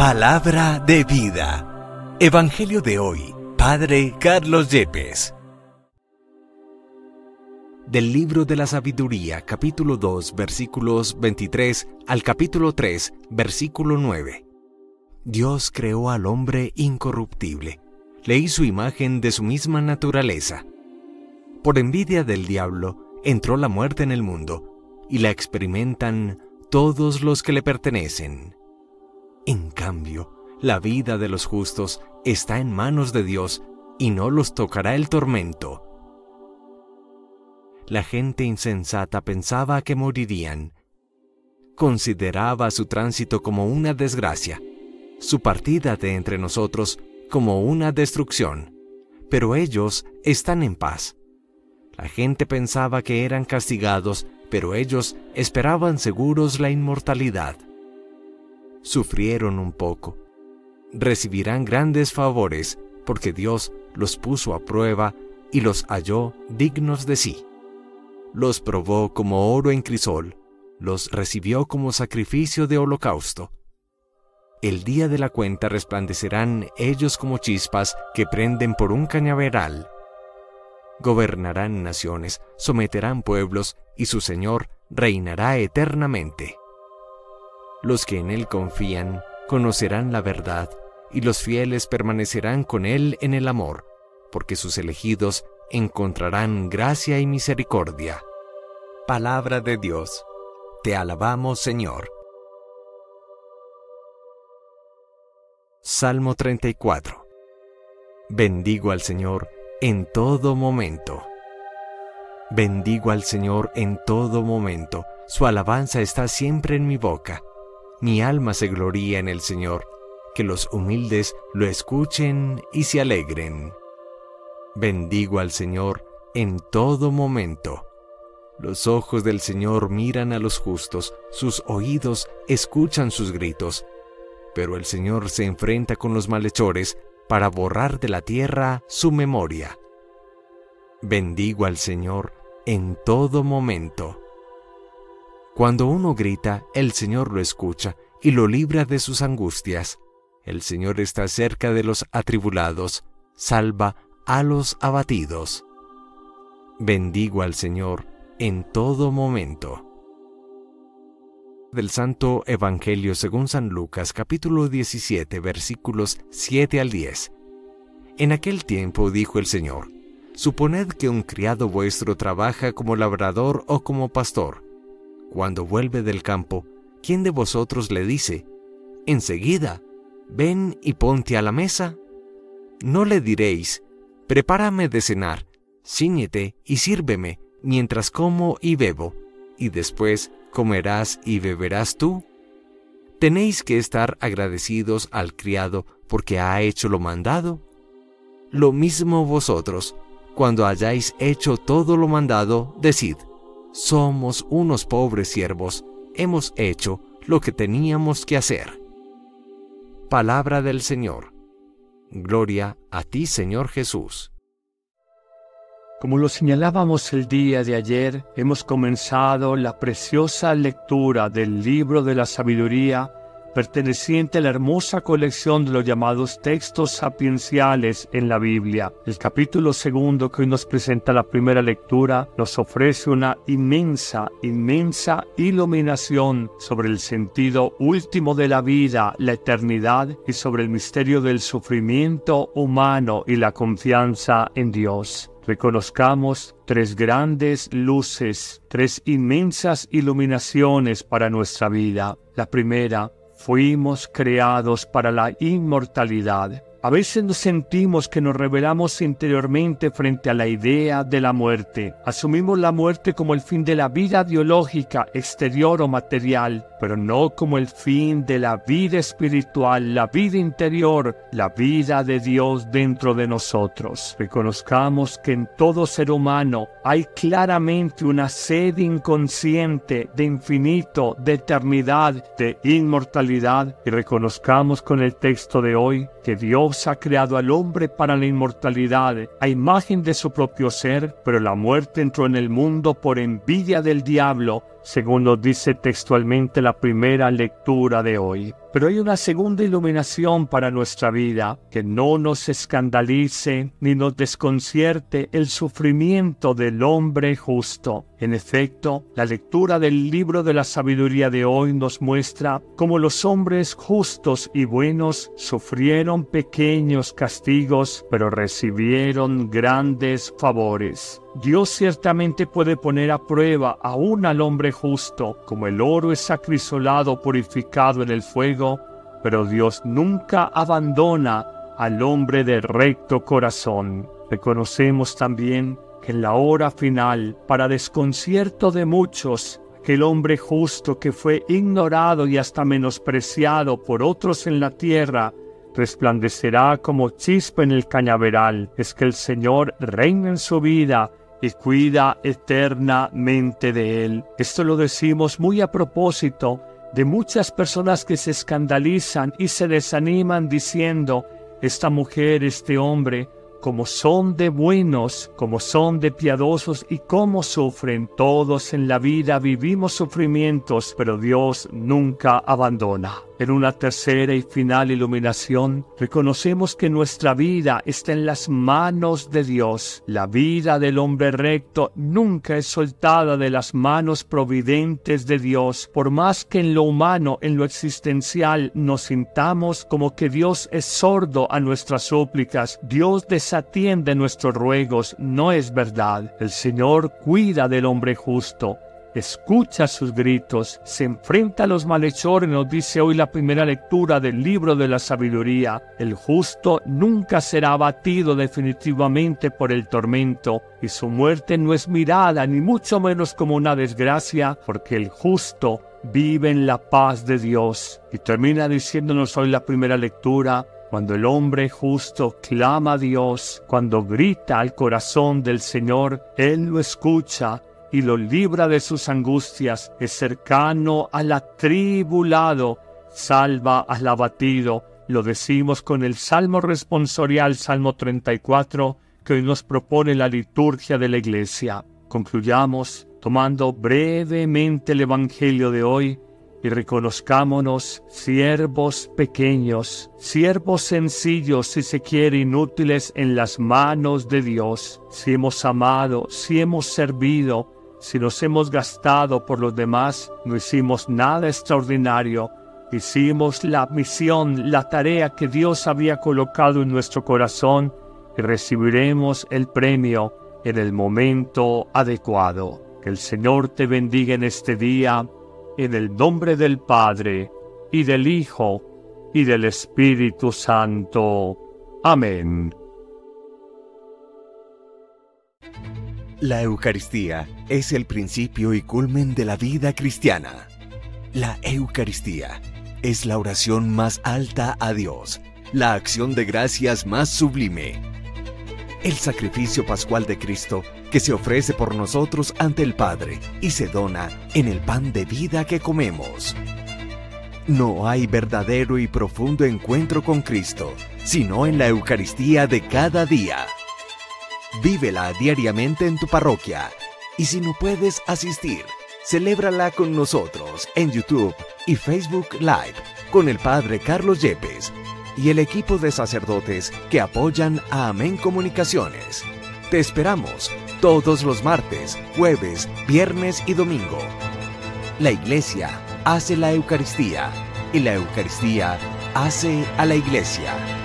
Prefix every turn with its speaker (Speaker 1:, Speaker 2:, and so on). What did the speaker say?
Speaker 1: Palabra de vida. Evangelio de hoy. Padre Carlos Yepes. Del libro de la sabiduría, capítulo 2, versículos 23 al capítulo 3, versículo 9. Dios creó al hombre incorruptible. Le hizo imagen de su misma naturaleza. Por envidia del diablo, entró la muerte en el mundo, y la experimentan todos los que le pertenecen. En cambio, la vida de los justos está en manos de Dios y no los tocará el tormento. La gente insensata pensaba que morirían. Consideraba su tránsito como una desgracia, su partida de entre nosotros como una destrucción, pero ellos están en paz. La gente pensaba que eran castigados, pero ellos esperaban seguros la inmortalidad sufrieron un poco. Recibirán grandes favores porque Dios los puso a prueba y los halló dignos de sí. Los probó como oro en crisol, los recibió como sacrificio de holocausto. El día de la cuenta resplandecerán ellos como chispas que prenden por un cañaveral. Gobernarán naciones, someterán pueblos, y su Señor reinará eternamente. Los que en Él confían conocerán la verdad, y los fieles permanecerán con Él en el amor, porque sus elegidos encontrarán gracia y misericordia. Palabra de Dios. Te alabamos, Señor. Salmo 34. Bendigo al Señor en todo momento. Bendigo al Señor en todo momento. Su alabanza está siempre en mi boca. Mi alma se gloría en el Señor, que los humildes lo escuchen y se alegren. Bendigo al Señor en todo momento. Los ojos del Señor miran a los justos, sus oídos escuchan sus gritos, pero el Señor se enfrenta con los malhechores para borrar de la tierra su memoria. Bendigo al Señor en todo momento. Cuando uno grita, el Señor lo escucha y lo libra de sus angustias. El Señor está cerca de los atribulados, salva a los abatidos. Bendigo al Señor en todo momento. Del Santo Evangelio según San Lucas capítulo 17 versículos 7 al 10. En aquel tiempo dijo el Señor, Suponed que un criado vuestro trabaja como labrador o como pastor cuando vuelve del campo, ¿quién de vosotros le dice, enseguida, ven y ponte a la mesa? No le diréis, prepárame de cenar, ciñete y sírveme, mientras como y bebo, y después comerás y beberás tú. Tenéis que estar agradecidos al criado porque ha hecho lo mandado. Lo mismo vosotros, cuando hayáis hecho todo lo mandado, decid, somos unos pobres siervos, hemos hecho lo que teníamos que hacer. Palabra del Señor. Gloria a ti, Señor Jesús.
Speaker 2: Como lo señalábamos el día de ayer, hemos comenzado la preciosa lectura del libro de la sabiduría perteneciente a la hermosa colección de los llamados textos sapienciales en la Biblia. El capítulo segundo que hoy nos presenta la primera lectura nos ofrece una inmensa, inmensa iluminación sobre el sentido último de la vida, la eternidad y sobre el misterio del sufrimiento humano y la confianza en Dios reconozcamos tres grandes luces, tres inmensas iluminaciones para nuestra vida. La primera, Fuimos creados para la inmortalidad. A veces nos sentimos que nos revelamos interiormente frente a la idea de la muerte. Asumimos la muerte como el fin de la vida biológica, exterior o material, pero no como el fin de la vida espiritual, la vida interior, la vida de Dios dentro de nosotros. Reconozcamos que en todo ser humano hay claramente una sed inconsciente de infinito, de eternidad, de inmortalidad y reconozcamos con el texto de hoy que Dios ha creado al hombre para la inmortalidad a imagen de su propio ser, pero la muerte entró en el mundo por envidia del diablo según nos dice textualmente la primera lectura de hoy. Pero hay una segunda iluminación para nuestra vida, que no nos escandalice ni nos desconcierte el sufrimiento del hombre justo. En efecto, la lectura del libro de la sabiduría de hoy nos muestra cómo los hombres justos y buenos sufrieron pequeños castigos, pero recibieron grandes favores. Dios ciertamente puede poner a prueba aún al hombre justo, como el oro es acrisolado purificado en el fuego, pero Dios nunca abandona al hombre de recto corazón. Reconocemos también que en la hora final, para desconcierto de muchos, aquel hombre justo que fue ignorado y hasta menospreciado por otros en la tierra, resplandecerá como chispa en el cañaveral. Es que el Señor reina en su vida y cuida eternamente de él. Esto lo decimos muy a propósito de muchas personas que se escandalizan y se desaniman diciendo, esta mujer, este hombre, como son de buenos, como son de piadosos y cómo sufren. Todos en la vida vivimos sufrimientos, pero Dios nunca abandona. En una tercera y final iluminación, reconocemos que nuestra vida está en las manos de Dios. La vida del hombre recto nunca es soltada de las manos providentes de Dios, por más que en lo humano, en lo existencial, nos sintamos como que Dios es sordo a nuestras súplicas. Dios desatiende nuestros ruegos. No es verdad. El Señor cuida del hombre justo escucha sus gritos, se enfrenta a los malhechores, nos dice hoy la primera lectura del libro de la sabiduría. El justo nunca será abatido definitivamente por el tormento, y su muerte no es mirada ni mucho menos como una desgracia, porque el justo vive en la paz de Dios. Y termina diciéndonos hoy la primera lectura, cuando el hombre justo clama a Dios, cuando grita al corazón del Señor, Él lo escucha y lo libra de sus angustias, es cercano al atribulado, salva al abatido. Lo decimos con el Salmo responsorial, Salmo 34, que hoy nos propone la liturgia de la Iglesia. Concluyamos tomando brevemente el Evangelio de hoy y reconozcámonos siervos pequeños, siervos sencillos, si se quiere, inútiles en las manos de Dios. Si hemos amado, si hemos servido, si nos hemos gastado por los demás, no hicimos nada extraordinario. Hicimos la misión, la tarea que Dios había colocado en nuestro corazón y recibiremos el premio en el momento adecuado. Que el Señor te bendiga en este día, en el nombre del Padre, y del Hijo, y del Espíritu Santo. Amén.
Speaker 1: La Eucaristía es el principio y culmen de la vida cristiana. La Eucaristía es la oración más alta a Dios, la acción de gracias más sublime. El sacrificio pascual de Cristo que se ofrece por nosotros ante el Padre y se dona en el pan de vida que comemos. No hay verdadero y profundo encuentro con Cristo, sino en la Eucaristía de cada día. Vívela diariamente en tu parroquia y si no puedes asistir, celébrala con nosotros en YouTube y Facebook Live con el Padre Carlos Yepes y el equipo de sacerdotes que apoyan a Amén Comunicaciones. Te esperamos todos los martes, jueves, viernes y domingo. La Iglesia hace la Eucaristía y la Eucaristía hace a la Iglesia.